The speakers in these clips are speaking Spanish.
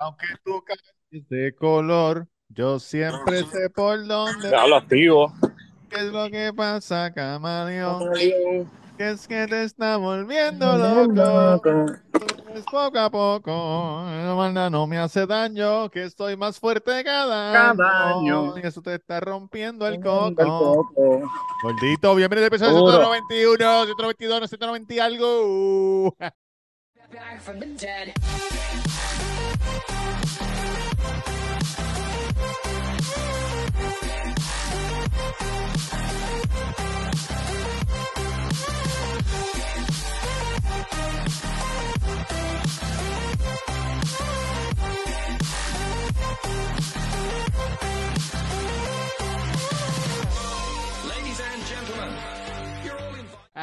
Aunque tú cambies de color, yo siempre sé por dónde. Hablo activo. ¿Qué es lo que pasa, camaleón? Que es que te está volviendo loco. Es poco a poco. La maldad no me hace daño, que estoy más fuerte cada, Cada año. Y eso te está rompiendo el El coco. Gordito, bienvenido al episodio Duro. 191, 192, 190 y algo.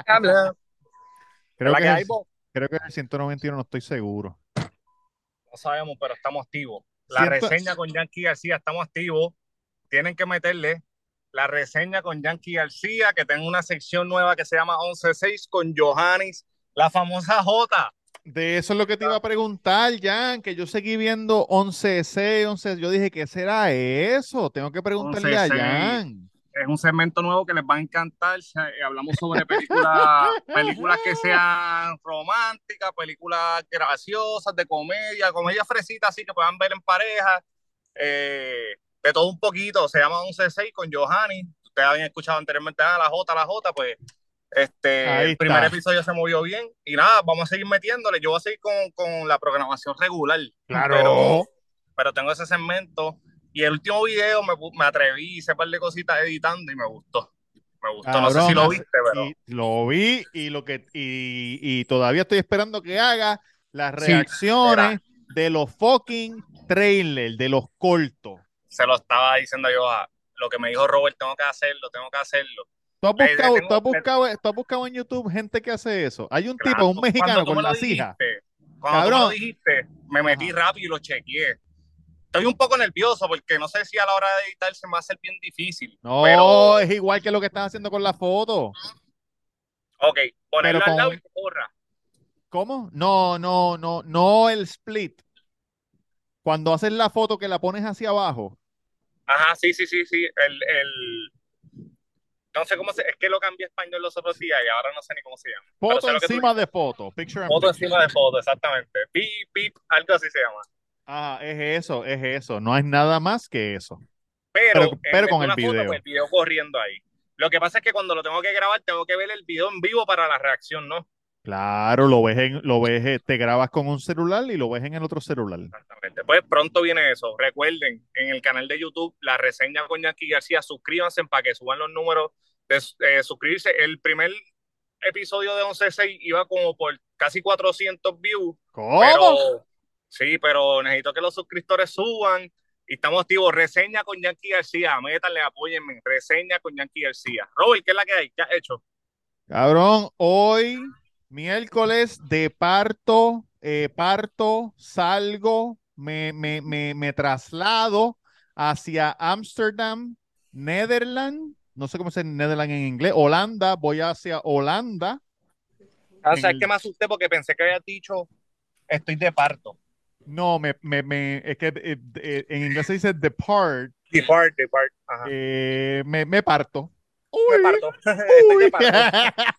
Habla. Creo ¿La que, que es creo que es el 191, no estoy seguro. No sabemos, pero estamos activos. La reseña con Yankee García, estamos activos. Tienen que meterle la reseña con Yankee García, que tengo una sección nueva que se llama 11.6 con Johannes, la famosa J. De eso es lo que te iba a preguntar, Jan, que yo seguí viendo 11C, 11, yo dije, ¿qué será eso? Tengo que preguntarle a 11C. Jan. Es un segmento nuevo que les va a encantar. Eh, Hablamos sobre películas, películas que sean románticas, películas graciosas, de comedia, comedia fresita, así que puedan ver en pareja. eh, de todo un poquito. Se llama 11.6 con Johanny. Ustedes habían escuchado anteriormente ah, la J, la J, pues este, el primer episodio se movió bien. Y nada, vamos a seguir metiéndole. Yo voy a seguir con, con la programación regular. Pero, pero tengo ese segmento. Y el último video me, me atreví, hice un par de cositas editando y me gustó. Me gustó. no sé si Cabrón, lo viste, pero. lo vi y lo que y, y todavía estoy esperando que haga las Sí, reacciones de los fucking trailers, de los cortos. se lo estaba diciendo yo a lo que me dijo Robert, tengo que hacerlo, tengo que hacerlo. ¿Tú has buscado, tengo- tú has buscado, tú has buscado en YouTube gente que hace eso? Hay un tipo, un mexicano con hijas. dijiste, Cuando tú me Cabrón. lo dijiste, me metí Ajá. rápido y lo chequeé. Estoy un poco nervioso porque no sé si a la hora de editar se me va a hacer bien difícil. No, Pero, es igual que lo que estás haciendo con la foto. ok, ponerlo Pero al lado con- y que corra. ¿Cómo? No, no, no, no el split. Cuando haces la foto que la pones hacia abajo. Ajá, sí, sí, sí, sí. El, el... No sé cómo se... Es que lo cambié a español los otros días y ahora no sé ni cómo se llama. Foto tú encima de foto. Picture and Foto picture. encima de foto, exactamente. Pip, pip, algo así se llama. Ajá, es eso, es eso. No es nada más que eso. Pero, Pero- pero con el video. pues, el video corriendo ahí. Lo que pasa es que cuando lo tengo que grabar, tengo que ver el video en vivo para la reacción, ¿no? Claro, lo ves en, lo ves, eh, te grabas con un celular y lo ves en el otro celular. Exactamente. Pues pronto viene eso. Recuerden, en el canal de YouTube, la reseña con Yankee García, suscríbanse para que suban los números de eh, suscribirse. El primer episodio de 11.6 iba como por casi 400 views. ¿Cómo? Pero, sí, pero necesito que los suscriptores suban. Y estamos activos. Reseña con Yankee García. Métanle, apóyenme. Reseña con Yankee García. Robert, ¿qué es la que hay? ¿Qué has hecho? Cabrón, hoy, miércoles de parto, eh, parto, salgo, me, me, me, me traslado hacia Ámsterdam, Netherlands, no sé cómo se dice Netherlands en inglés, Holanda, voy hacia Holanda. Ah, En ¿sabes el- qué me asusté? Porque pensé que habías dicho estoy de parto. No, me, me, me- es que eh, eh, en inglés se dice depart, Depart, depart. Ajá. eh, me, me parto. Me Uy, parto. estoy de uy. parto.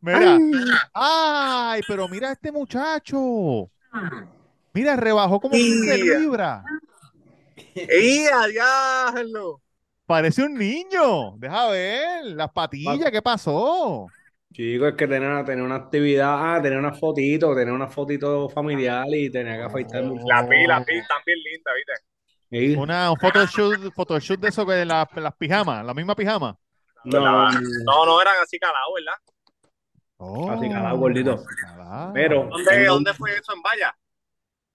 Mira, ay, pero mira este muchacho. Mira, rebajó como 15 Mira. libras. ¡Y a diablo! Parece un niño. Deja ver las patillas, ¿qué pasó? Chico, es que tenía, tenía una actividad, ah, tenía una fotito, tenía una fotito familiar y tenía que afeitar mucho. La pi, la pi, están bien linda, ¿viste? Sí. Una, un photoshoot, photoshoot de eso que las, las pijamas, la misma pijama. No, No, no eran así calados, ¿verdad? Oh, Así calado, gordito. así calado. Pero- ¿Dónde, ¿dónde fue eso? ¿En Valla?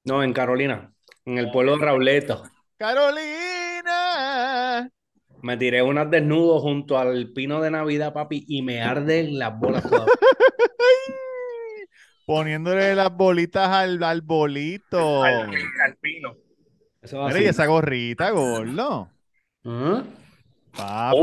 no, en Carolina, en el pueblo de Rauleto. Carolina. Me tiré unas desnudos junto al pino de Navidad, papi, y me arden las bolas todavía. Poniéndole las bolitas al, al bolito. Al, al pino. Eso va Mira, y esa gorrita, gordo. ¿Ah? Papi,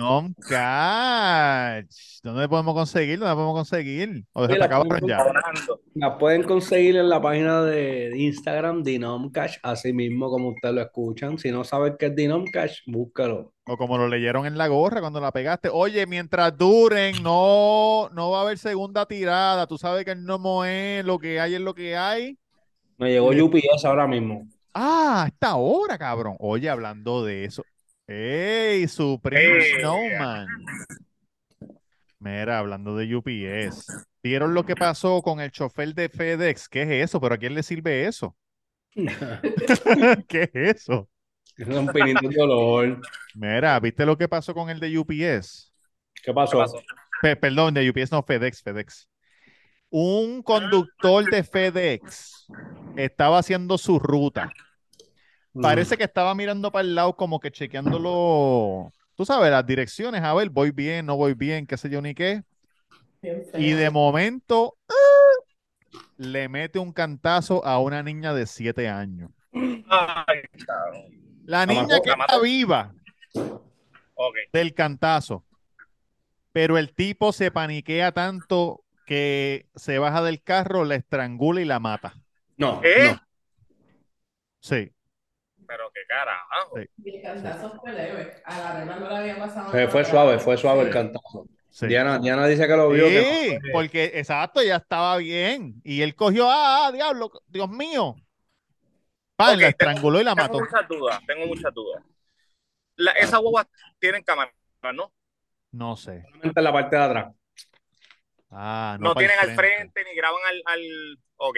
Oh. Catch. ¿Dónde podemos conseguir? ¿Dónde podemos conseguir? ¿O Sí, se acabaron ya? Hablando. La pueden conseguir en la página de Instagram Dinomcash, así mismo como ustedes lo escuchan. Si no saben qué es Dinomcash, búscalo. O como lo leyeron en la gorra cuando la pegaste. Oye, mientras duren, no, no va a haber segunda tirada. Tú sabes que el no es lo que hay es lo que hay. Me llegó Le- UPS ahora mismo. Ah, esta hora, cabrón. Oye, hablando de eso. ¡Ey, Supreme Ey. Snowman! Mira, hablando de UPS. ¿Vieron lo que pasó con el chofer de FedEx? ¿Qué es eso? ¿Pero a quién le sirve eso? ¿Qué es eso? Son pinitos de dolor. Mira, ¿viste lo que pasó con el de UPS? ¿Qué ¿Qué pasó? pasó? Pe- perdón, de UPS, no, FedEx, FedEx. Un conductor de FedEx estaba haciendo su ruta. Parece que estaba mirando para el lado como que chequeándolo, tú sabes, las direcciones, a ver, voy bien, no voy bien, qué sé yo ni qué. Y de momento ¡ah! le mete un cantazo a una niña de siete años. Ay, cabrón. La niña que la está viva del cantazo, pero el tipo se paniquea tanto que se baja del carro, la estrangula y la mata. No, ¿Eh? no. Sí. Pero qué carajo. Sí. Y el cantazo fue leve. A la nena no le había pasado Fue, fue suave, fue suave el Sí. cantazo. sí. Diana, Diana dice que lo vio. que Sí, porque exacto, ya estaba bien. Y él cogió, ah, ah, diablo, Dios mío. Pan, Ok, la tengo- estranguló y la Tengo mató. muchas dudas, tengo muchas dudas. La, esas guaguas tienen cámara, ¿no? No sé. solamente en la parte de atrás. Ah, no, No, el tienen al frente ni graban al, al... Ok.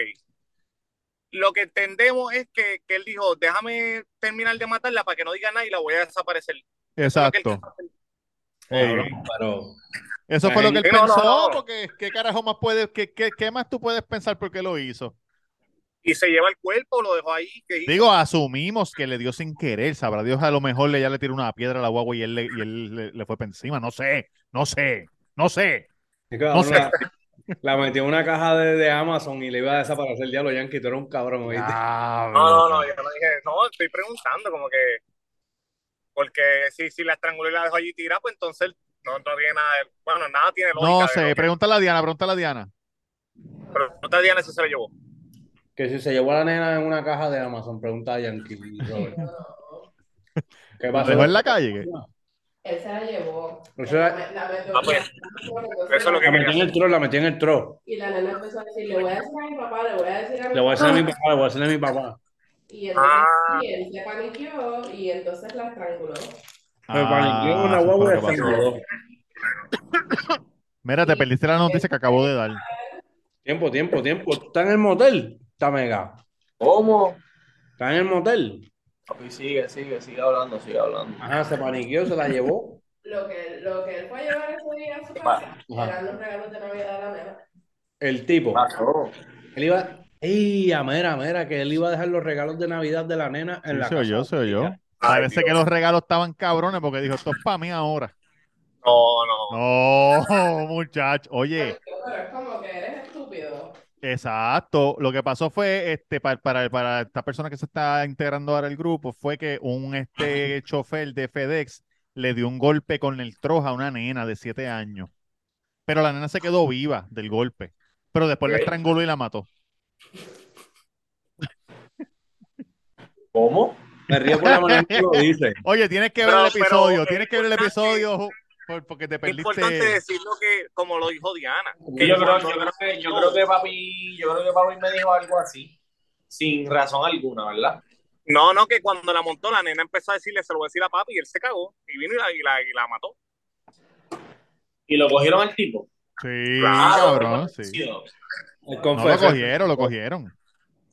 Lo que entendemos es que, que él dijo, déjame terminar de matarla para que no diga nada y la voy a desaparecer. Eso Exacto. pero Eso fue lo que él No, no, pensó, no. porque qué carajo más puedes, qué, qué, qué más tú puedes pensar por qué lo hizo. Y se lleva el cuerpo, lo dejó ahí. Digo, asumimos que le dio sin querer, sabrá Dios, a lo mejor le, ya le tiró una piedra a la guagua y él, le, y él le, le fue por encima, no sé, no sé, no sé. No sé. La, metió en una caja de, de Amazon y le iba a desaparecer el diablo Yankee. Tú eres un cabrón, ¿oíste? No, no, no, yo no dije, no, estoy preguntando como que, porque si, si la estranguló y la dejó allí tirada, pues entonces no, no tiene nada, de- bueno, nada tiene lógica. No sé, pregúntale a Diana, pregúntale a Diana. Pero no te Diana si se la llevó. Que si se llevó a la nena en una caja de Amazon, pregunta a Yankee. Robert. ¿Qué ¿Lo pasó? dejó en la calle? ¿qué? Él se la llevó. Eso era- La, la metió- Ah, pues, eso es lo que La metí en el tro, la metí en el tro. Y la nena empezó a decir, le voy a decir a mi papá, le voy a decir a mi Le voy a decir a papá. mi papá, le voy a decir a mi papá. Y entonces Ah. él se paniqueó y entonces la estranguló. Me paniqueó una Ah, guagua pasó. estranguló. Mira, te perdiste la noticia que acabo de dar. Tiempo, tiempo, tiempo. ¿Está en el motel? Está mega. ¿Cómo? ¿Está en el motel? Papi, sigue, sigue, sigue hablando, sigue hablando. Ajá, se paniqueó, se la llevó. Lo que, lo que él fue a llevar ese día a su casa Ajá. eran los regalos de Navidad de la nena. El tipo. Pasó. Él iba. ¡Ey, a mera, mera! Que él iba a dejar los regalos de Navidad de la nena en Sí, la se casa. oyó, se oyó. Parece Dios. que los regalos estaban cabrones porque dijo, esto es para mí ahora. No, no. No, muchacho. Oye, Pero es como que eres estúpido. Exacto. Lo que pasó fue, este, para, para, para esta persona que se está integrando ahora al grupo, fue que un este chofer de FedEx le dio un golpe con el troja a una nena de siete años. Pero la nena se quedó viva del golpe. Pero después la estranguló y la mató. ¿Cómo? Me río por la manera que lo dice. Oye, tienes que ver Pero- el episodio, pero tienes es que ver el episodio por- porque te Es importante perdiste. decirlo que, como lo dijo Diana. Que yo, creo, yo, creo que, yo creo que papi, yo creo que papi me dijo algo así, sin razón alguna, ¿verdad? No, no, que cuando la montó, la nena empezó a decirle, se lo voy a decir a papi, y él se cagó, y vino y la, y la, y la mató. Y lo cogieron al tipo. Sí, Claro, cabrón, sí. Sí, no. Lo cogieron, lo cogieron.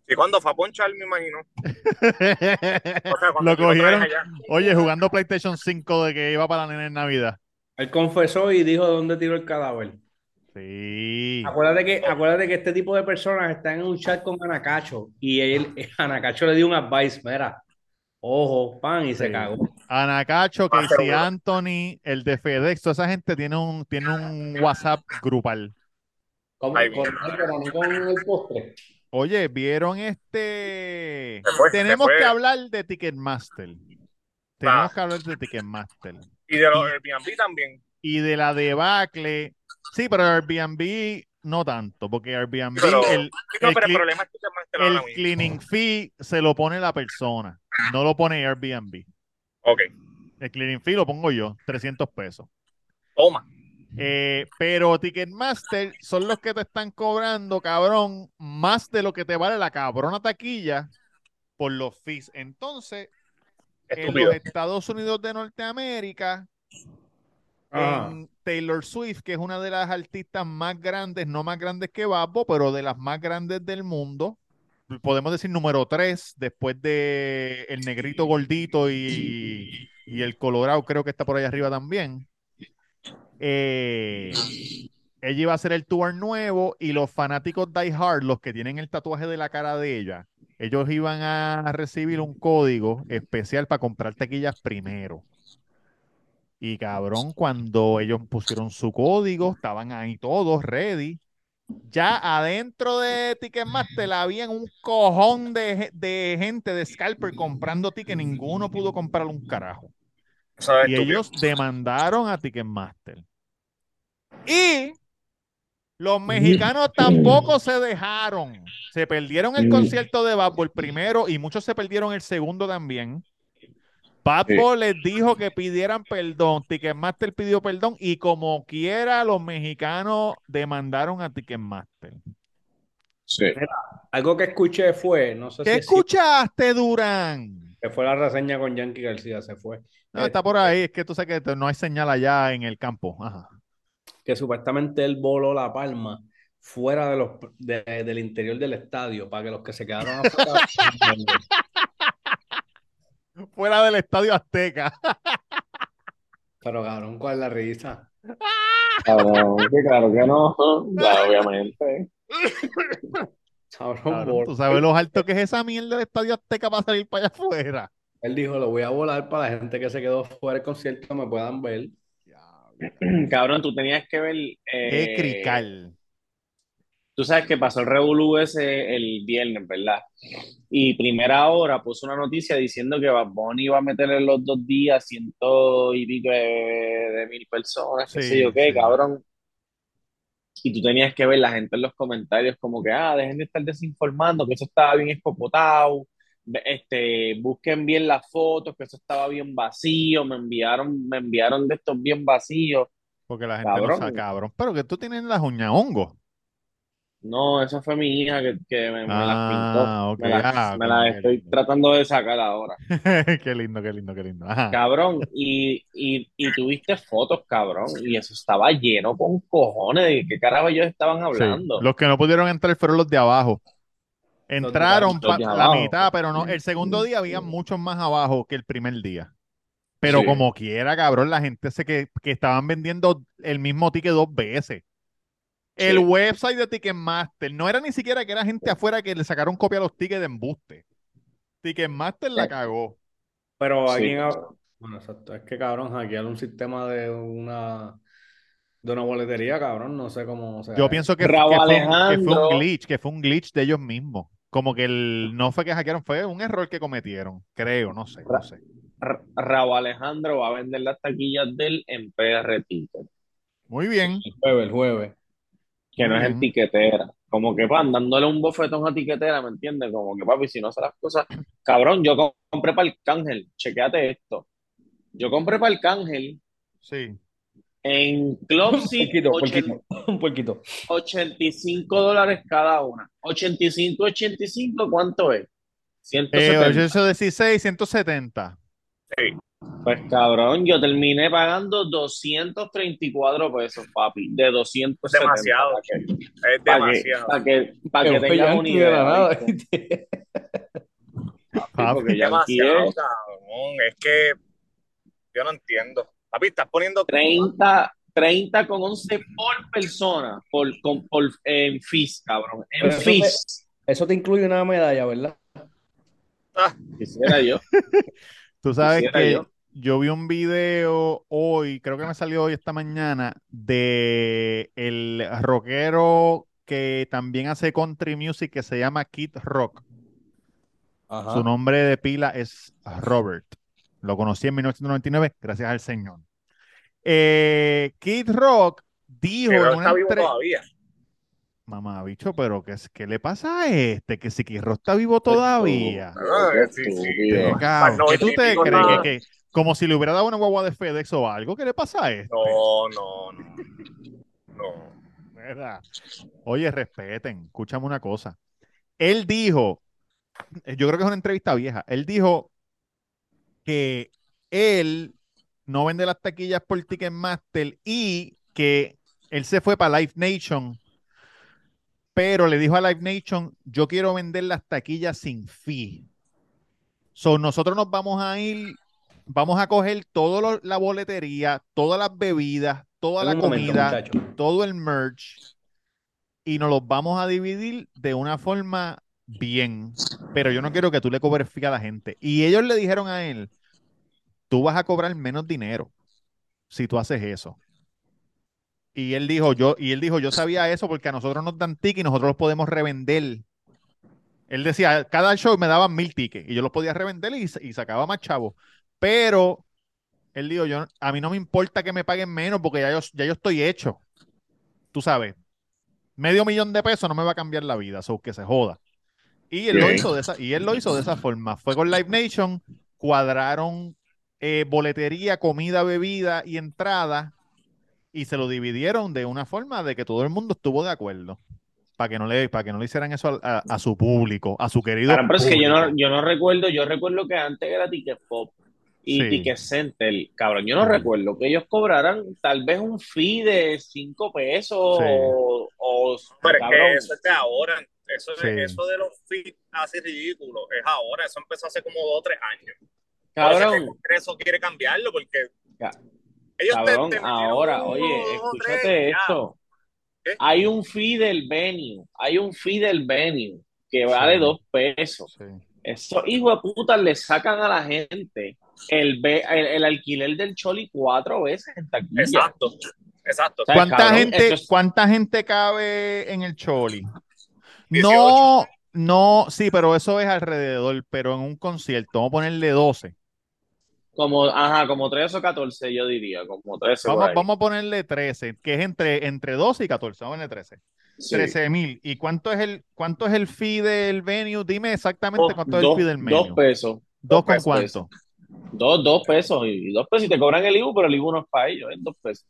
Y cuando fue a ponchar, me imagino. O sea, cuando Lo cogieron. allá. Oye, jugando PlayStation 5 de que iba para la nena en Navidad. Él confesó y dijo dónde tiró el cadáver. Sí. Acuérdate que, acuérdate que este tipo de personas están en un chat con Anacacho y él, Anacacho le dio un advice, mira, ojo, pan, y se cagó. Anacacho, Va a ser Casey. Anthony, el de FedEx, toda esa gente tiene un, tiene un WhatsApp grupal. ¿Cómo? Ay, Con, pero no con el postre. Oye, ¿vieron este? Fue, se Tenemos que hablar de Ticketmaster. Tenemos Ah. que hablar de Ticketmaster. Y de los Airbnb también. y de la debacle. Sí, pero Airbnb no tanto, porque Airbnb, Pero- el, No, el pero el problema es que te el cleaning fee se lo pone la persona, no lo pone Airbnb. Ok, El cleaning fee lo pongo yo, 300 pesos. toma. Eh, pero Ticketmaster son los que te están cobrando, cabrón, más de lo que te vale la cabrona taquilla por los fees. Entonces, en Estúpido. los Estados Unidos de Norteamérica, en Taylor Swift, que es una de las artistas más grandes, no más grandes que Babbo, pero de las más grandes del mundo. Podemos decir número tres, después de el negrito gordito y, y el colorado, creo que está por allá arriba también. Eh, ella iba a hacer el tour nuevo y los fanáticos Die Hard, los que tienen el tatuaje de la cara de ella, ellos iban a recibir un código especial para comprar taquillas primero. Y cabrón, cuando ellos pusieron su código, estaban ahí todos ready. Ya adentro de Ticketmaster habían un cojón de, ge- de gente de scalper comprando tickets. Ninguno pudo comprar un carajo. Y ellos demandaron a Ticketmaster. Y los mexicanos tampoco se dejaron. Se perdieron el concierto de Bad Bunny primero y muchos se perdieron el segundo también. Bad. Bunny les dijo que pidieran perdón. Ticketmaster pidió perdón y como quiera los mexicanos demandaron a Ticketmaster. Sí. Algo que escuché fue, no sé ¿Qué si escuchaste, Durán? que fue la reseña con Yankee García, se fue. No, está por ahí. Es que tú sabes que no hay señal allá en el campo. Ajá. Que supuestamente él voló la palma fuera de los, de- del interior del estadio para que los que se quedaron afuera. Fuera del Estadio Azteca. Pero cabrón, ¿cuál es la risa? Cabrón, que claro que no. Claro, obviamente. Cabrón, Cabrón. ¿Tú sabes lo alto que es esa mierda del Estadio Azteca para salir para allá afuera? Él dijo, lo voy a volar para la gente que se quedó fuera del concierto me puedan ver. Cabrón, tú tenías que ver. Qué eh, crical. Tú sabes que pasó el Revolú ese el viernes, ¿verdad? Y primera hora puso una noticia diciendo que Bad Bunny iba a meter en los dos días ciento y pico de, de mil personas, qué Sí, sé yo qué, sí. cabrón. Y tú tenías que ver la gente en los comentarios como que, ah, dejen de estar desinformando, que eso estaba bien espopotado, Ve- este, busquen bien las fotos, que eso estaba bien vacío, me enviaron, me enviaron de estos bien vacíos. Porque la gente no Cabrón. sabe, cabrón. Pero que tú tienes las uñas hongos. No, esa fue mi hija que, que me, me las pintó. Ah, ok. Me las, Ah, me las estoy lindo. tratando de sacar ahora. Qué lindo, qué lindo, qué lindo. Ajá. Cabrón, y, y, y tuviste fotos, cabrón, y eso estaba lleno con cojones de qué carajo ellos estaban Sí. hablando. Los que no pudieron entrar fueron los de abajo. Entraron los pa- de la mitad, pero no. El segundo día había muchos más abajo que el primer día. Pero Sí. como quiera, cabrón, la gente se que, que estaban vendiendo el mismo ticket dos veces. El Sí. website de Ticketmaster no era ni siquiera que era gente afuera que le sacaron copia a los tickets de embuste. Ticketmaster la Sí. cagó. Pero Sí. aquí en- Bueno, exacto. Es que cabrón, hackear un sistema de una de una boletería, cabrón, no sé cómo. O sea, Yo pienso que, que fue que un glitch, que fue un glitch de ellos mismos. Como que el, no fue que hackearon, fue un error que cometieron. Creo, no sé, no sé. Ra- Raúl Alejandro va a vender las taquillas de él en PR Ticket, Muy bien. el jueves, el jueves. que no es bien. tiquetera. Como que, pan, dándole un bofetón a tiquetera, ¿me entiendes? Como que, papi, si no hace las cosas. Cabrón, yo com- compré para el Cángel, chequéate esto. Yo compré para el Cángel Sí. En Club Un poquito, un 80 poquito, un poquito. 85 dólares cada una. 85, 85, ¿cuánto es? Eh, 170. 816, 170. Pues cabrón, yo terminé pagando 234 pesos, papi, de 270. Demasiado. Que, Es que, demasiado. para que, para que Que fue tengas una de idea. ¿viste? Papi. Porque Yankee Demasiado, es cabrón. Es que yo no entiendo. Papi, estás poniendo 30, 30 con 11 por persona, por, con, por, en fees, cabrón, en eso fees. Eso te incluye una medalla, ¿verdad? Quisiera yo. Tú sabes Quisiera que yo. yo vi un video hoy, creo que me salió hoy esta mañana, de el rockero que también hace country music que se llama Kid Rock. Ajá. Su nombre de pila es Robert. Lo conocí en 1999, gracias al Señor. Eh, Kid Rock dijo Pero en no una está vivo entre- todavía. Mamá, bicho, pero ¿qué, ¿qué le pasa a este? Que si Kid Rock está vivo todavía. Ah, Qué sí, sí. estúpido. Qué cabrón. no, ¿Qué tú te crees? nada. Que, que- como si le hubiera dado una guagua de FedEx o algo. ¿Qué le pasa a este? No, no, no. No. ¿Verdad? Oye, respeten, escúchame una cosa. Él dijo, eh, yo creo que es una entrevista vieja, él dijo que él no vende las taquillas por Ticketmaster y que él se fue para Live Nation, pero le dijo a Live Nation, yo quiero vender las taquillas sin fee. So, nosotros nos vamos a ir, vamos a coger toda la boletería, todas las bebidas, toda la momento, comida, todo el merch y nos los vamos a dividir de una forma bien. Pero yo no quiero que tú le cobres fee a la gente. Y ellos le dijeron a él, tú vas a cobrar menos dinero si tú haces eso. Y él dijo, yo, y él dijo, yo sabía eso porque a nosotros nos dan tickets y nosotros los podemos revender. Él decía, cada show me daban mil tickets y yo los podía revender y, y sacaba más chavos. Pero él dijo, yo, a mí no me importa que me paguen menos porque ya yo, ya yo estoy hecho. Tú sabes, medio millón de pesos no me va a cambiar la vida, so que se joda. Y él lo hizo de esa, y él lo hizo de esa forma. Fue con Live Nation, cuadraron eh, boletería, comida, bebida y entrada, y se lo dividieron de una forma de que todo el mundo estuvo de acuerdo. Para que no le, para que no le hicieran eso a, a- a su público, a su querido Claro, pero es que yo no, yo no recuerdo, yo recuerdo que antes era Ticket Pop y Sí. Ticket Center, cabrón, yo no recuerdo que ellos cobraran tal vez un fee de 5 pesos Sí. o, o- Pero es que eso es de ahora. Eso, Sí. eso de los feeds así ridículo es ahora. Eso empezó hace como dos o tres años. El cabrón, Congreso quiere cambiarlo porque ellos te- cabrón, te metieron ahora, oye, dos, escúchate tres, esto, ¿Qué? hay un fee del venue, hay un fee del venue que vale Sí. dos pesos. Sí. Esos hijos de puta le sacan a la gente el, el, el alquiler del Choli cuatro veces en taquilla. Exacto. Exacto. O sea, ¿Cuánta cabrón, gente, es- cuánta gente cabe en el Choli? 18. No, no, sí, pero eso es alrededor, pero en un concierto, vamos a ponerle 12. Como, ajá, como 13 o 14, yo diría, como 13 por Vamos, vamos a ponerle 13, que es entre, entre 12 y 14, vamos a ponerle 13. Sí. 13 mil. ¿Y cuánto es el cuánto es el fee del venue? Dime exactamente Dos, cuánto es el dos- fee del dos venue. pesos. ¿Dos con pesos. cuánto? Dos, dos pesos. Y dos pesos. Y te cobran el IBU, pero el IBU no es para ellos, es dos pesos.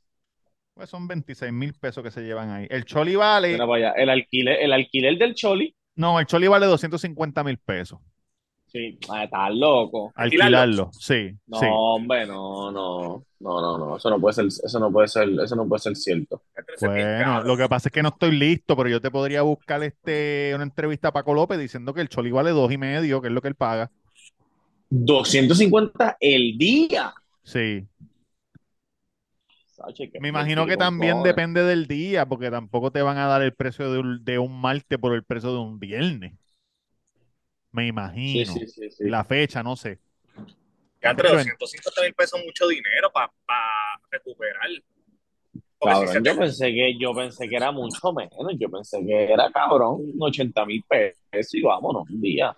Pues son 26 mil pesos que se llevan ahí. El Choli vale, allá. El alquiler, el alquiler del Choli, no, el Choli vale 250 mil pesos. Sí, ah, estás loco. ¿Alquilarlo? Sí, No, sí. hombre, no, no, no, no, no, eso no puede ser, eso no puede ser, eso no puede ser cierto. Bueno, lo que pasa es que no estoy listo, pero yo te podría buscar este una entrevista a Paco López diciendo que el Choli vale dos y medio, que es lo que él paga. 250 el día. Sí. Sache, Me imagino que también depende del día, porque tampoco te van a dar el precio de un, de un martes por el precio de un viernes. Me imagino. sí, sí, sí. La fecha, no sé. Ya entre Pero- 250 mil pesos es mucho dinero para recuperar. Porque si Cabrón, yo te- pensé que, yo pensé que era mucho menos, yo pensé que era cabrón, 80 mil pesos y vámonos, un día.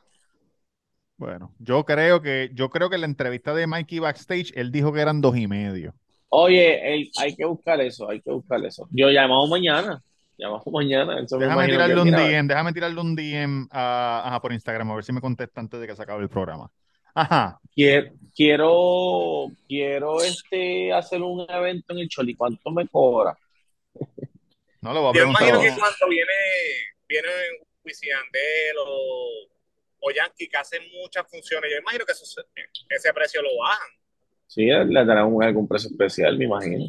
Bueno, yo creo que, yo creo que en la entrevista de Mikey backstage, él dijo que eran dos y medio. Oye, hay que buscar eso, hay que buscar eso. Yo llamamos mañana, llamamos mañana. Eso me Déjame tirarle un DM, déjame tirarle un DM a- ajá, por Instagram, a ver si me contesta antes de que se acabe el programa. Ajá. Quiero, quiero, quiero este, hacer un evento en el Choli. ¿Cuánto me cobra? No le voy a Yo preguntar. imagino que cuando viene, viene Wisin o, o Yankee que hacen muchas funciones, yo imagino que eso ese precio lo bajan. Sí, le darán un, algún precio especial, me imagino.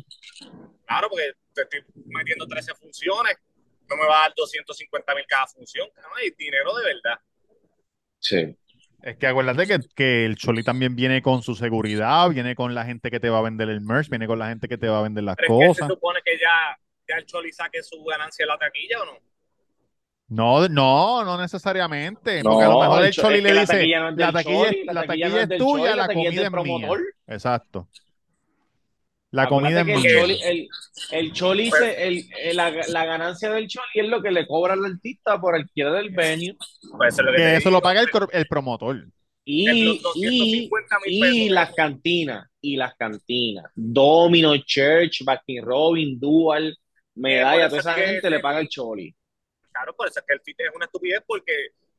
Claro, porque te estoy metiendo 13 funciones, no me va a dar 250 mil cada función, cabrón, y dinero de verdad. Sí. Es que acuérdate que, que el Choli también viene con su seguridad, viene con la gente que te va a vender el merch, viene con la gente que te va a vender las Pero es que cosas. se supone que ya, ya el Choli saque su ganancia de la taquilla o no. No, no, no necesariamente. No, porque a lo mejor el el cho- Choli le dice, no la taquilla, es- no tuya, la la taquilla es comida del es mía. promotor. Exacto. La comida es el mía. Choli, el, el Choli se- el- el- la, la ganancia del Choli es lo que le cobra al artista por alquiler del venue Pues eso es lo que Que eso lo paga el, cor- el promotor. y, y, 250 mil y las cantinas. y las cantinas. Domino, Church, Baskin Robin, Dual, Medalla, Eh, toda esa gente le paga el choli. Claro, por eso es que el fit es una estupidez porque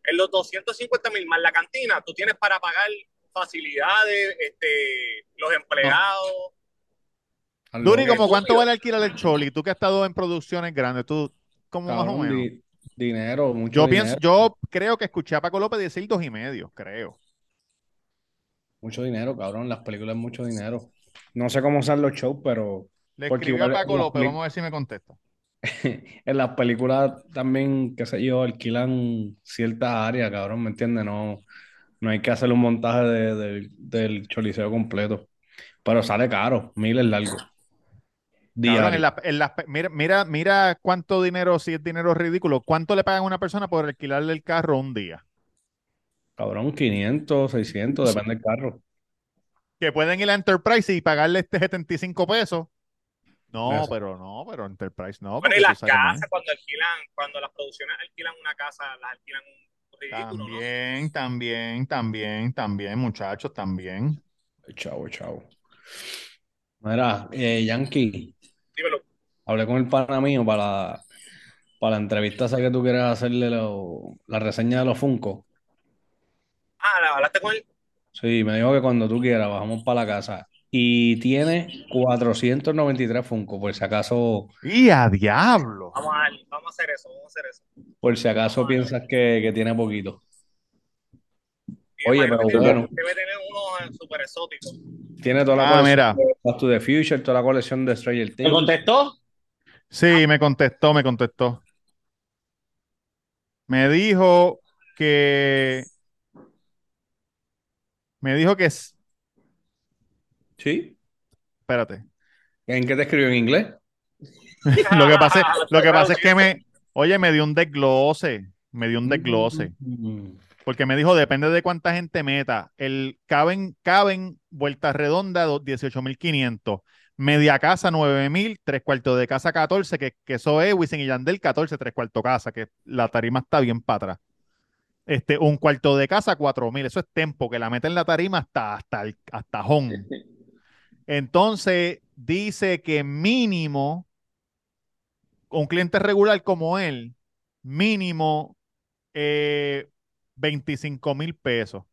en los 250 mil más la cantina, tú tienes para pagar facilidades, este, los empleados. Duri. ¿como cuánto vale alquilar el Choli? Tú que has estado en producciones grandes, tú, como más o menos. di- dinero, mucho Yo dinero. pienso, yo creo que escuché a Paco López decir dos y medio, creo. Mucho dinero, cabrón. Las películas, mucho dinero. No sé cómo son los shows, pero Le escribió a Paco López, vamos a ver si me contesta. en las películas también, qué sé yo, alquilan ciertas áreas, cabrón, ¿me entiendes? No, no hay que hacer un montaje de- de- del choliseo completo. Pero sale caro, miles largo. Cabrón, Diario. en la- en las pe- mira, mira, mira cuánto dinero, si es dinero ridículo, cuánto le pagan a una persona por alquilarle el carro un día. Cabrón, 500, 600, depende del carro. Que pueden ir a Enterprise y pagarle este 75 pesos. No, Eso. pero no, pero Enterprise no. Bueno, y las casas, cuando alquilan, cuando las producciones alquilan una casa, las alquilan un ridículo, ¿no? También, también, también, también, muchachos, también. Chavo, chavo. Mira, eh, Yankee, Dímelo. hablé con el pana mío para, para la entrevista esa que tú quieres hacerle lo- la reseña de los Funko. Ah, ¿la- ¿hablaste con él? Sí, me dijo que cuando tú quieras bajamos para la casa. Y tiene 493 Funko, por si acaso, ¡Y a diablo! Vamos a, vamos a hacer eso, vamos a hacer eso. por si acaso piensas que, que tiene poquito. Oye, pero bueno. Debe tener uno súper exótico. Tiene toda la Ah, colección mira. de Back to the Future, toda la colección de Stranger ¿Te Things. contestó? Sí, me contestó, me contestó. Me dijo que. Me dijo que. es- ¿Sí? Espérate. ¿En qué te escribió en inglés? Lo que pasa, es- lo que pasa es que me. Oye, me dio un desglose. Me dio un desglose. Mm. Porque me dijo, depende de cuánta gente meta. El caben, caben, vuelta redonda, do- 18.500. Media casa, 9.000. Tres cuartos de casa, 14. Que, que eso es Wisin y Yandel, 14, tres cuartos casa. Que la tarima está bien para atrás. Este, un cuarto de casa, 4.000. Eso es tempo, que la meten en la tarima hasta, hasta, el, hasta home. Entonces, dice que mínimo, un cliente regular como él, mínimo eh, 25 mil pesos.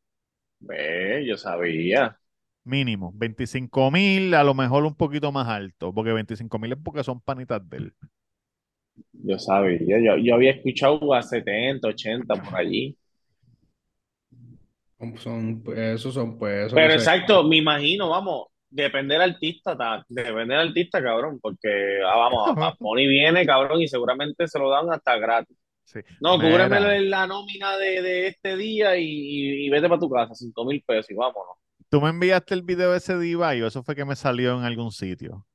Ve, yo sabía. Mínimo. 25 mil, a lo mejor un poquito más alto, porque 25 mil es porque son panitas de él. Yo sabía. Yo, yo había escuchado a 70, 80 por allí. Son, pues, esos son, pues, eso Pero no sé. exacto, me imagino, vamos, depende del artista, ta- depende del artista, cabrón, porque, ah, vamos, Bunny viene, cabrón, y seguramente se lo dan hasta gratis. Sí. No, cúbreme la nómina de, de este día y, vete para tu casa, cinco mil pesos y vámonos. Tú me enviaste el video ese de Ibai, o eso fue que me salió en algún sitio.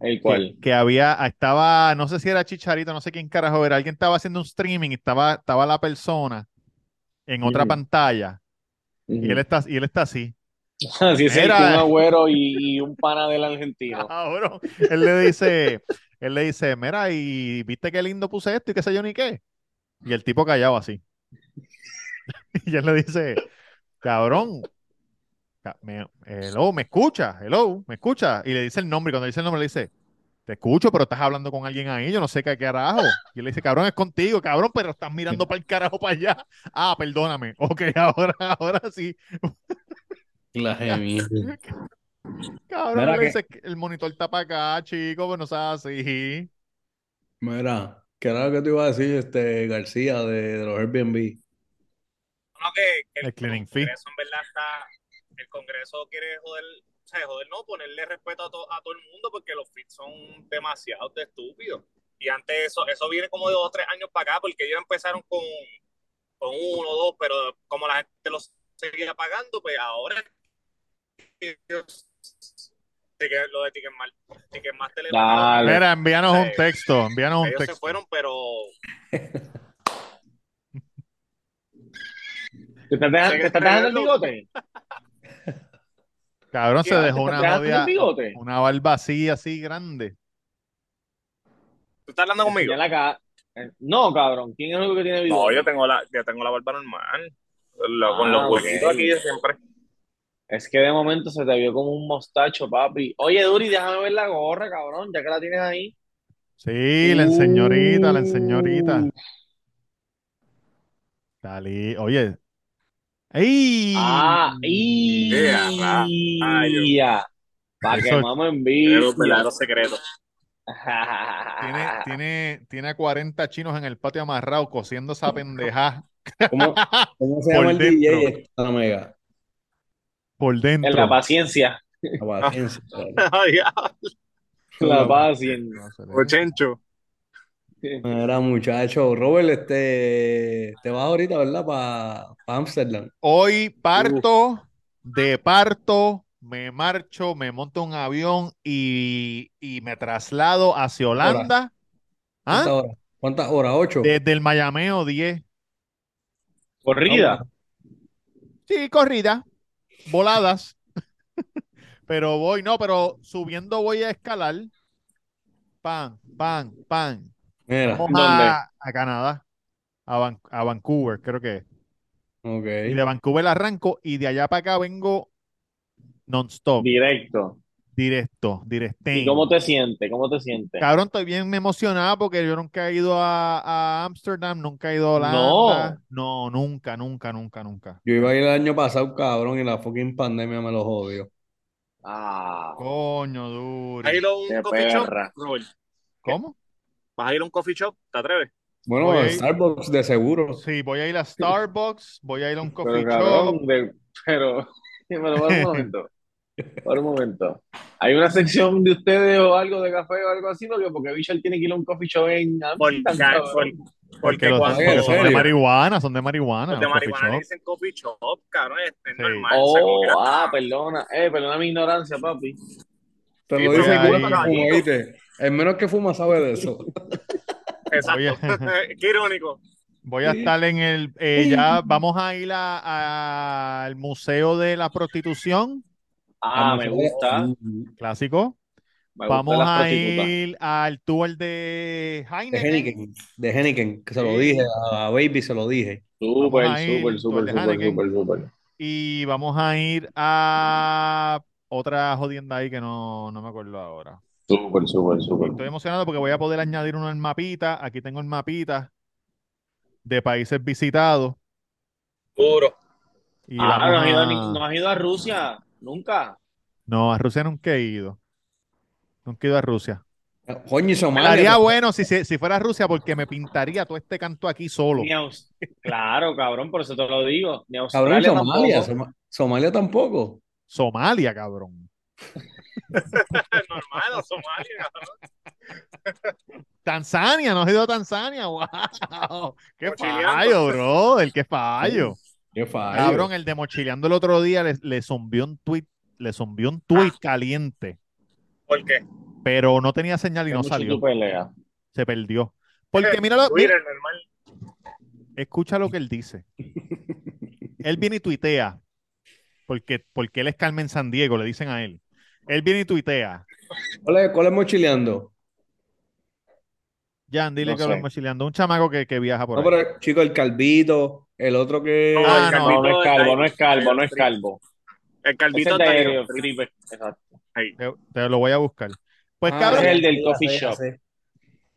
El cual. que había, estaba, no sé si era Chicharito, no sé quién carajo era, alguien estaba haciendo un streaming y estaba, estaba la persona en otra pantalla y él está, y él está así. Así es el Mira. Kun Agüero y, y un pana del argentino. Cabrón. Él le dice, él le dice, mira, y viste qué lindo puse esto y qué sé yo ni qué. Y el tipo callado así. Y él le dice, cabrón, me, hello, me escucha, hello, me escucha. Y le dice el nombre, y cuando dice el nombre, le dice, te escucho, pero estás hablando con alguien ahí, yo no sé qué carajo. Y él le dice, cabrón, es contigo, cabrón, pero estás mirando para el carajo para allá. Ah, perdóname. Ok, ahora, ahora sí. La. Cabrón, le que- el monitor está para acá, chico, pero no seas así. Mira, ¿qué era lo que te iba a decir este García de, de los Airbnb? No, que, que El cleaning fee. Congreso en verdad está, el Congreso quiere joder, o sea, joder no, ponerle respeto a, to- a todo el mundo porque los feeds son demasiado de estúpidos. Y antes eso, eso viene como de dos o tres años para acá porque ellos empezaron con, con uno o dos, pero como la gente los seguía pagando, pues ahora ellos, Ticket- lo de Ticketmaster, Ticketmaster le Dale. Mira, envíanos un texto, envíanos un ellos se texto. fueron, pero ¿Te estás dejando, te estás el bigote? Cabrón, se ¿Te dejó una una barba así, así grande. tú estás hablando conmigo. Ya la ca- eh, No, cabrón. ¿Quién es el único que tiene No, bigote? yo tengo la, yo tengo la barba normal. Lo- con Ah, los huequitos ok. aquí de siempre. Es que de momento se te vio como un mostacho, papi. Oye, Duri, déjame ver la gorra, cabrón, ya que la tienes ahí. Sí, la enseñorita, la Uh. enseñorita. Dale, oye. ¡Ey! Ah, y Yeah. Para que mamo en los verdaderos secretos. Tiene, tiene, tiene a 40 chinos en el patio amarrado cosiendo esa pendejada ¿Cómo, cómo se llama el dentro. DJ esta mega? Por dentro. En la paciencia. La paciencia. Ay, La paciencia. Ochencho. Era muchacho. Robert, este, te vas ahorita, ¿verdad? Para Amsterdam. Hoy parto, de parto, me marcho, me monto un avión y, y me traslado hacia Holanda. ¿Cuántas ¿Ah? horas? ¿Cuántas horas? ¿Ocho? Desde el Mayameo 10. Corrida. Sí, corrida, voladas. Pero voy, no, pero subiendo voy a escalar. Pan, pan, pan. Mira, Vamos ¿Dónde? a, a Canadá, a, Van- a Vancouver, creo que es. ok. Y de Vancouver arranco y de allá para acá vengo non-stop, Directo. Directo, ¿Y directén. cómo te sientes? ¿Cómo te sientes? Cabrón, estoy bien emocionado porque yo nunca he ido a, a Ámsterdam, nunca he ido a Holanda. No, nunca, nunca, nunca, nunca. Yo iba a ir el año pasado, cabrón, y la fucking pandemia me lo jodió. Ah, Coño, duro. ¿Vas a ir a un Qué coffee shop. Robert? ¿Cómo? ¿Vas a ir a un coffee shop? ¿Te atreves? Bueno, Voy a Starbucks de seguro. Sí, voy a ir a Starbucks, voy a ir a un pero coffee shop. cabrón, de- pero, pero por un momento. Por un momento. ¿Hay una sección de ustedes o algo de café o algo así? Porque, porque Bichel tiene que ir a un coffee shop en Porque, Amsterdam, Porque, porque los- cuando porque son de marihuana, son de marihuana. los de marihuana shop. dicen coffee shop, cabrón, es, es Sí. normal. Oh, ah, perdona. Eh, perdona mi ignorancia, papi. Te Sí, lo voy dice a igual ir. que fumo, ¿oíste? El menos que fuma sabe de eso. Exacto. Qué irónico. Voy a estar en el, eh, ya vamos a ir al Museo de la Prostitución, Ah, me gusta. clásico. Me Vamos a ir al tour de De Heineken. De Henneken, que se lo Sí. dije. A Baby se lo dije. Súper, súper, súper, súper, Heineken. súper, súper. Y vamos a ir a otra jodienda ahí que no, no me acuerdo ahora. Súper, súper, súper. Estoy emocionado porque voy a poder añadir uno al mapita. Aquí tengo el mapita de países visitados. Duro. Y Ah, vamos no has, ido a, a- ni- no has ido a Rusia. Nunca. No, a Rusia nunca he ido. Nunca he ido a Rusia. Coño, y Somalia. Estaría bueno si, se- si fuera Rusia porque me pintaría todo este canto aquí solo. Claro, cabrón, por eso te lo digo. Ni Cabrón, Australia Somalia. tampoco. Somalia tampoco. Somalia, cabrón. normal, Somalia, cabrón. Tanzania, no has ido a Tanzania. ¡Wow! ¡Qué fallo, bro! El qué fallo. Qué. Cabrón, el de mochileando el otro día le, le zumbió un tweet, le zumbió un tweet caliente, ¿Por qué? pero no tenía señal y no salió. tú peleas. Se perdió. Porque mira, lo- mira, escucha lo que él dice. Él viene y tuitea, porque, porque él es Carmen San Diego, le dicen a él. Él viene y tuitea. ¿Cuál es, cuál es mochileando? Jan, dile No que sé. lo mochileando. Un chamaco que, que viaja por No, ahí. pero chico, el calvito, el otro que. No, Ah, el no. Es calvo, no es calvo, no es calvo. El calvito es está de Felipe. Exacto. ahí. Te, te lo voy a buscar. Pues Ah, cabrón. ese es el del coffee shop.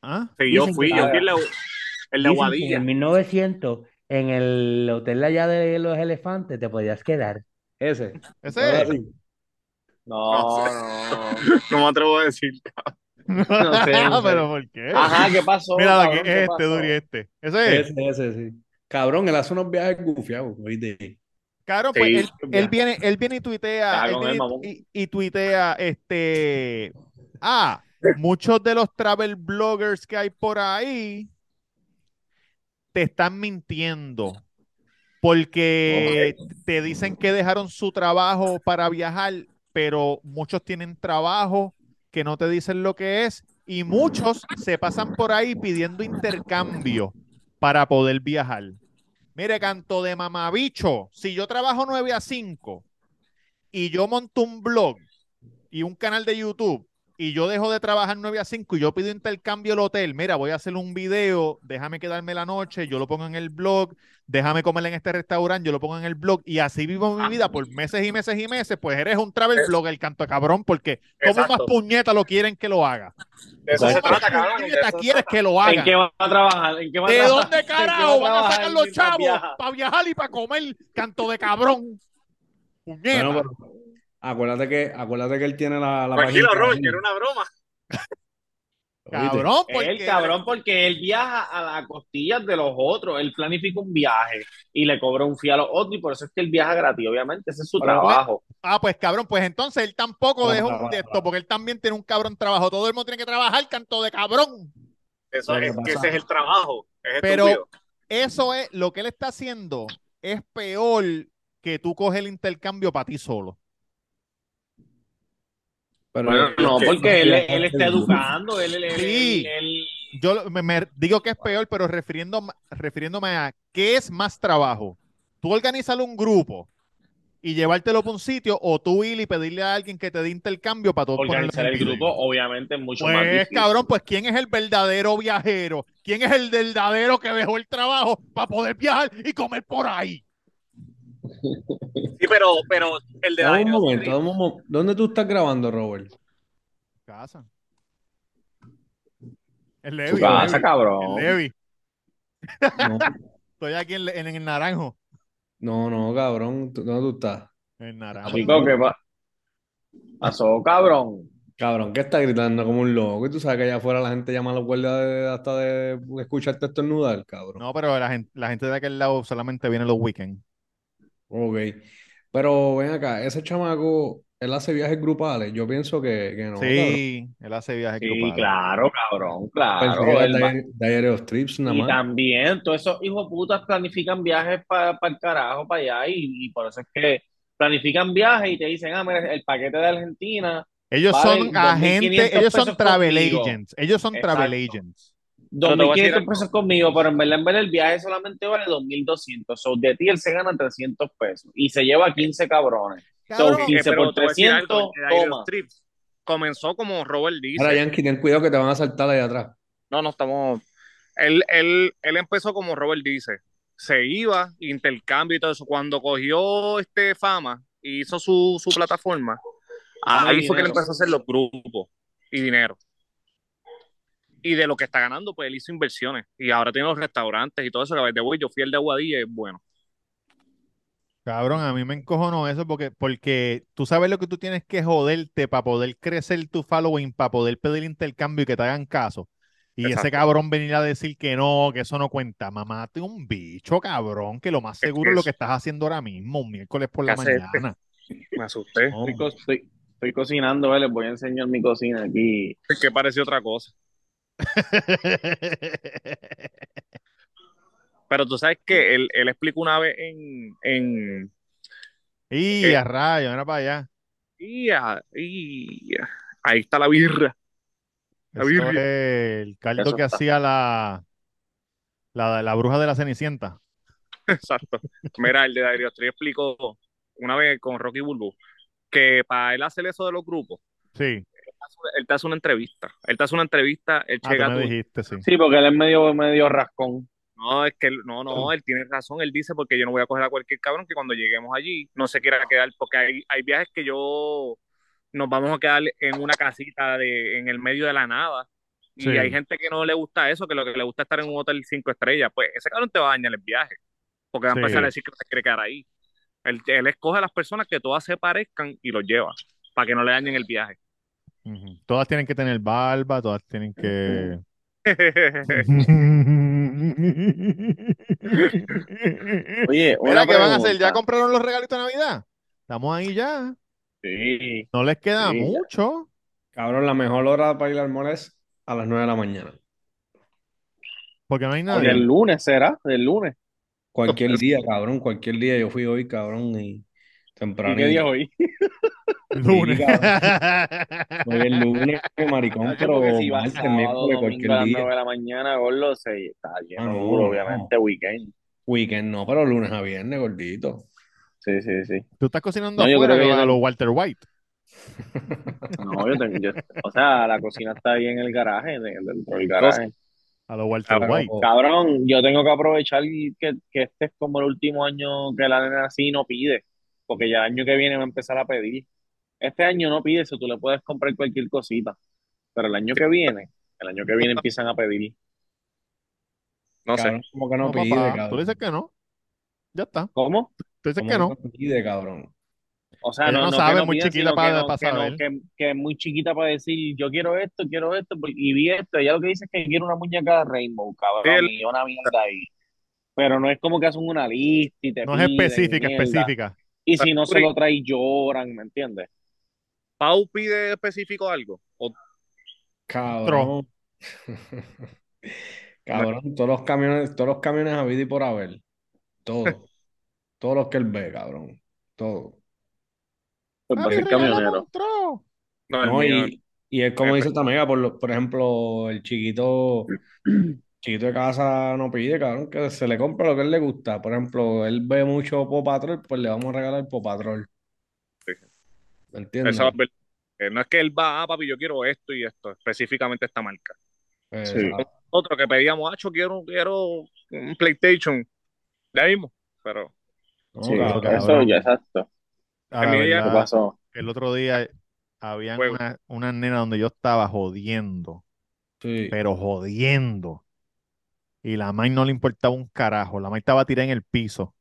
¿Ah? Sí, yo fui, que- yo fui el de, el de Dicen que Aguadilla. en 1900, en el hotel allá de los elefantes, te podías quedar. Ese. Ese. No, No no. No me atrevo a decir. No sé, no sé. pero ¿por qué? Ajá, ¿qué pasó? Mira cabrón? ¿Qué es este, pasó? Duri, este. Ese es. Ese, ese, sí. Cabrón, él hace unos viajes gufiados, ¿oíste? Cabrón, Sí, pues él, él viene, él viene y tuitea, él viene y- y, y tuitea, este, ah, muchos de los travel bloggers que hay por ahí te están mintiendo porque te dicen que dejaron su trabajo para viajar, pero muchos tienen trabajo que no te dicen lo que es y muchos se pasan por ahí pidiendo intercambio para poder viajar. Mire, canto de mamabicho, si yo trabajo 9 a 5 y yo monto un blog y un canal de YouTube y yo dejo de trabajar 9 a 5 y yo pido intercambio al hotel, mira, voy a hacer un video, déjame quedarme la noche, yo lo pongo en el blog, déjame comer en este restaurante, yo lo pongo en el blog y así vivo mi vida por meses y meses y meses, pues eres un travel blogger, canto de cabrón, porque ¿cómo más Exacto. puñeta lo quieren que lo haga? De eso se ¿Cómo más trata, cabrón. de eso quieres que lo ¿En hagan? qué va a trabajar? ¿En qué va a ¿De trabajar? dónde ¿En carajo van a sacar los chavos para viajar y para comer, canto de cabrón? Puñeta. Bueno, pero acuérdate que, acuérdate que él tiene la, la Tranquilo, Robert, ahí. que era una broma. Cabrón, porque Él, cabrón, porque él viaja a las costillas de los otros. Él planifica un viaje y le cobra un fee a los otros y por eso es que él viaja gratis, obviamente. Ese es su Pero, trabajo. Ah, pues cabrón, pues entonces él tampoco dejó para, de esto, porque él también tiene un cabrón trabajo. Todo el mundo tiene que trabajar, canto de cabrón. Eso es que ese es el trabajo. Es Pero estúpido. eso es lo que él está haciendo, es peor que tú coges el intercambio para ti solo. Pero Bueno, no, que- porque él, él está educando. Él, él, Sí. él- él- Yo me, me digo que es peor, pero refiriendo, refiriéndome a qué es más trabajo. Tú organizarle un grupo y llevártelo para un sitio, o tú ir y pedirle a alguien que te dé intercambio para todo organizar el grupo, obviamente, es mucho más Pues difícil. cabrón, pues ¿quién es el verdadero viajero? ¿Quién es el verdadero que dejó el trabajo para poder viajar y comer por ahí? Sí, pero, pero el de Dame un momento, dame un mo- ¿Dónde tú estás grabando, Robert? Casa. El Su Levi. casa, el Levi, cabrón. el Levi. No, Estoy aquí en, en- en el naranjo. no, no, cabrón. ¿tú- ¿Dónde tú estás? El naranjo. Chico, ¿qué pa- pasó, cabrón? Cabrón, que está gritando como un loco. Y tú sabes que allá afuera la gente llama a los guardias de- hasta de escucharte estornudar, cabrón. No, pero la gente, la gente de aquel lado solamente viene los weekends. Ok. Pero ven acá, ese chamaco, él hace viajes grupales. Yo pienso que, que no, cabrón. Sí, él hace viajes Sí, grupales. claro, cabrón, Pensé claro. era él va- Diary, Diary of Trips nada Y más. también todos esos hijos putas planifican viajes para el carajo, para allá, y, y por eso es que planifican viajes y te dicen, ah, mira, el paquete de Argentina, Ellos Vale son agentes, 2.500 ellos son pesos travel agents. Ellos son travel Exacto. agents. Pero te voy a decir 2.500 algo. pesos conmigo, pero en verdad, en verdad el viaje solamente vale 2.200. So, de ti él se gana 300 pesos y se lleva 15 cabrones. Cabrón, So, Eh, 15 pero por te voy a decir algo, 300, el de Daniel toma. Street comenzó como Robert dice. Ahora, Yankee, ten cuidado que te van a saltar ahí atrás. No, no estamos. Él, él, él empezó como Robert dice. Se iba, intercambio y todo eso. Cuando cogió este fama y hizo su, su plataforma, Ah, ahí fue que él empezó a hacer los grupos y dinero. Y de lo que está ganando, pues él hizo inversiones. Y ahora tiene los restaurantes y todo eso. Que de voy, yo fui el de Aguadilla y es bueno. Cabrón, a mí me encojonó eso porque, porque tú sabes lo que tú tienes que joderte para poder crecer tu following, para poder pedir intercambio y que te hagan caso. Y ese cabrón venir a decir que no, que eso no cuenta. Mamate un bicho, cabrón, que lo más seguro que es lo que estás haciendo ahora mismo, un miércoles por ¿Qué la este? mañana. Me asusté. No. Estoy, co- estoy- estoy cocinando, ¿vale? les voy a enseñar mi cocina aquí. Que pareció otra cosa. Pero tú sabes que él, él explicó una vez en, en y a rayo, era para allá. y, y, ah, ahí está la birra. La Eso birria. es el caldo Eso que está. hacía la, la, la bruja de la Cenicienta. Exacto. Mira, el de Dario explicó una vez con Rocky Bulbo que para él hacer eso de los grupos, Sí, él te hace una entrevista. Él te hace una entrevista, él ah, tú llega me tú. dijiste, sí. Sí, porque él es medio, medio rascón. No, es que él- no, no, él tiene razón. Él dice porque yo no voy a coger a cualquier cabrón que cuando lleguemos allí no se quiera quedar, porque hay, hay viajes que yo nos vamos a quedar en una casita de, en el medio de la nada. Y Sí. hay gente que no le gusta eso, que lo que le gusta es estar en un hotel cinco estrellas. Pues ese cabrón te va a dañar el viaje, porque va a empezar a decir que no se quiere quedar ahí. Él, él escoge a las personas que todas se parezcan y los lleva, para que no le dañen el viaje. Todas tienen que tener barba, todas tienen que... Oye, Mira, ¿qué van a hacer? ¿Ya compraron los regalitos de Navidad? Estamos ahí ya. Sí. No les queda Sí, mucho. Cabrón, la mejor hora para ir al mall es a las 9 de la mañana. Porque no hay Del nadie. lunes será, del lunes. Cualquier día, cabrón, cualquier día. Yo fui hoy, cabrón, ¿Y temprano. qué día es hoy? Lunes. Hoy es lunes, maricón, Nacho, pero porque si va martes, miércoles, domingo a cualquier las día. 9 de la mañana, gordo, se está lleno Ah, no, duro, no. obviamente, weekend. Weekend no, pero lunes a viernes, gordito. Sí, sí, sí. Tú estás cocinando No, yo creo que a los Walter White. No, yo tengo, yo- o sea, la cocina está ahí en el garaje, de- dentro del garaje. A lo Walter Cabrón. White. Cabrón, yo tengo que aprovechar que, que este es como el último año que la nena así no pide, porque ya el año que viene va a empezar a pedir. Este año no pide eso, tú le puedes comprar cualquier cosita, pero el año que viene, el año que viene empiezan a pedir. No sé. Cabrón, como que no, No, pide, papá, cabrón. tú dices que no. Ya está. ¿Cómo? Tú dices Como que no. pide, cabrón. O sea, Ella no, no sabe, que no muy chiquita para- que no- para que no- saber. que- que es muy chiquita para decir, yo quiero esto, quiero esto, y vi esto. Ella lo que dice es que quiere una muñeca de Rainbow, cabrón, y una mierda ahí. Pero no es como que hacen una lista y te No es específica, mierda. específica. Y si no se lo trae, lloran, ¿me entiendes? ¿Pau pide específico algo? O- Cabrón. Cabrón, todos los camiones, todos los camiones a vida y por haber. Todos. Todos los que él ve, cabrón. Todos. Pues va a Papi, ser regálame camionero. no, el No, y, y es como dice Tamega, por, lo- por ejemplo, el chiquito, chiquito de casa no pide, cabrón, que se le compra lo que a él le gusta. Por ejemplo, él ve mucho Paw Patrol, pues le vamos a regalar Paw Patrol. Sí. ¿Me entiendes? esa. Eh, no es que él va, ah, papi, yo quiero esto y esto, específicamente esta marca. Exacto. Otro que pedíamos, acho, quiero, quiero un PlayStation. De ahí mismo. Pero No, Sí, cabrón. eso ya, exacto. A la mí ella- ¿Qué verdad, pasó? el otro día habían Juego. una, una nena donde yo estaba jodiendo, Sí. pero jodiendo. Y la May no le importaba un carajo. La May estaba tirada en el piso.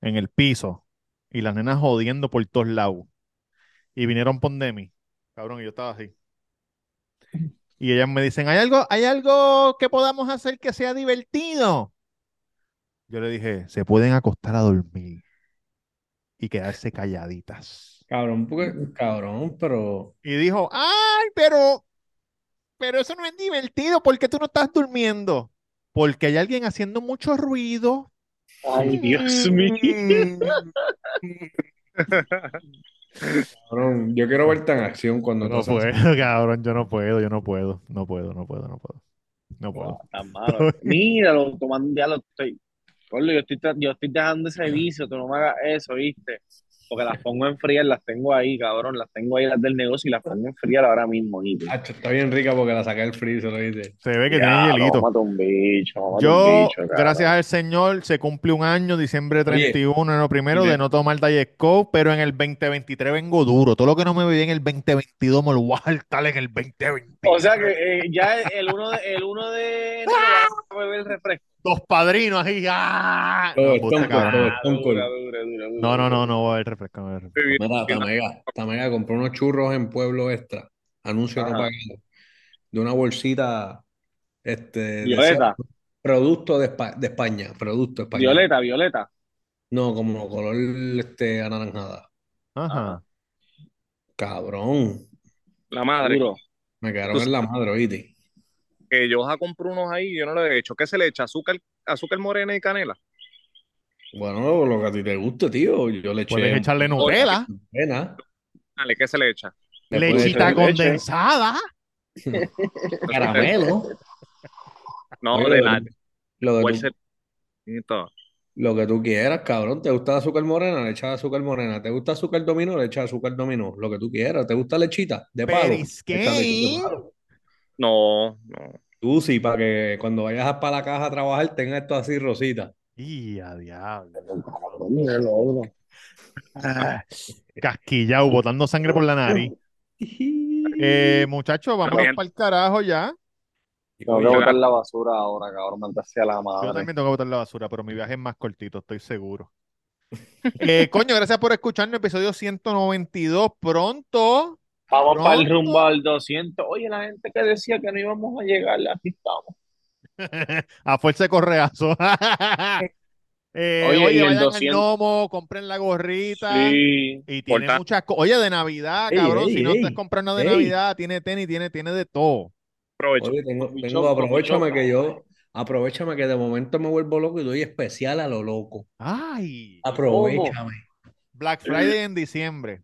En el piso. Y las nenas jodiendo por todos lados. Y vinieron por de mí. Cabrón, y yo estaba así. Y ellas me dicen, ¿hay algo, hay algo que podamos hacer que sea divertido? Yo le dije, se pueden acostar a dormir y quedarse calladitas. Cabrón, porque, cabrón, pero Y dijo, ay, pero, pero eso no es divertido. ¿Por qué tú no estás durmiendo? Porque hay alguien haciendo mucho ruido. Ay, Dios mío. cabrón, yo quiero verte en acción cuando no puedo, cabrón, yo no puedo, yo no puedo, no puedo, no puedo, no puedo. No puedo. Tan malo. Míralo, tomando ya lo estoy. Yo estoy, yo estoy dejando ese vicio, tú no me hagas eso, ¿viste? Porque las pongo en frías, las tengo ahí, cabrón, las tengo ahí las del negocio y las pongo en frías ahora mismo. Hacho, está bien rica porque la saqué del freezer, ¿lo viste? Se ve que Ya, tiene no, hielito. mata un bicho, mata un Yo, bicho, gracias al Señor, se cumple un año, diciembre Oye, 31, enero primero, de- de no tomar Diet Coke, pero en el 2023 vengo duro. Todo lo que no me bebí en el 2022 me lo voy a saltar en el 2023. O sea que eh, ya el 1 de, el 1 de a beber el refresco. Dos padrinos ahí. ¡ah! Todo No, puta, dura, dura, dura, No, no, no, voy a ver refresco. no voy a ver refresco. Mira, Tamega, Tamega, compré unos churros en Pueblo Extra, anuncio no pagado, de una bolsita, este, Violeta, producto de, de España, producto español. violeta, violeta. No, como color, este, anaranjada. Ajá. Cabrón, la madre, Duro. me quedaron en la madre, ¿oíste? Que yo a comprar unos ahí, yo no le he hecho. ¿Qué se le echa? ¿Azúcar, azúcar morena y canela? Bueno, lo que a ti te guste, tío, yo le eché Puedes echarle Nutella, Dale, ¿qué se le echa? lechita leche. condensada. caramelo, No, Oye, de lo, nada. lo que ¿Cuál tú, lo que tú quieras, cabrón, ¿te gusta azúcar morena? Le echas azúcar morena, ¿te gusta azúcar dominó? Le echas azúcar dominó, lo que tú quieras, ¿te gusta lechita de palo? Lechita de palo. No, no. Tú sí, para que cuando vayas para la caja a trabajar tengas esto así rosita. Y a diablo. Casquillao, botando sangre por la nariz. Eh, muchachos, También. para el carajo ya. Tengo que Oye, botar la basura ahora, cabrón, maldita sea la Yo madre. también tengo que botar la basura, pero mi viaje es más cortito, estoy seguro. Eh, coño, gracias por escucharnos, episodio 192. Pronto, Vamos para el rumbo al 200. Oye, la gente que decía que no íbamos a llegar, aquí estamos. A fuerza de correazo. Eh, Oye, oye, y el vayan 200. al Nomo, compren la gorrita. Sí. Y tiene muchas cosas. Oye, de Navidad, Ey, cabrón. ey, si no ey, estás comprando de ey. Navidad, tiene tenis, tiene, tiene de todo. Provecho. Oye, tengo, tengo, aprovechame que yo, aprovechame que de momento me vuelvo loco y doy especial a lo loco. Ay, Aprovechame. Black Friday en diciembre.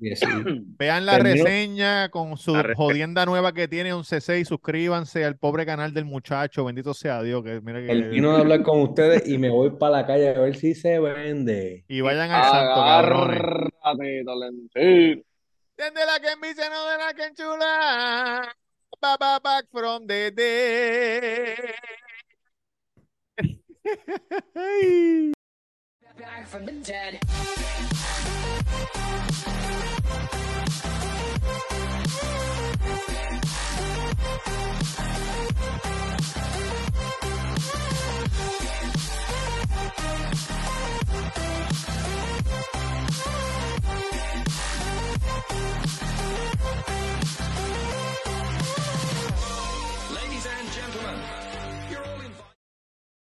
Sí. Vean la reseña con su La jodienda nueva que tiene un CC y suscríbanse al pobre canal del muchacho. Bendito sea Dios. Que, mira que- Termino de hablar con ustedes y me voy para la calle a ver si se vende. y vayan al santo. Tiende la que envicia, no de la que enchula. Ba, ba, back from the. Back from the dead.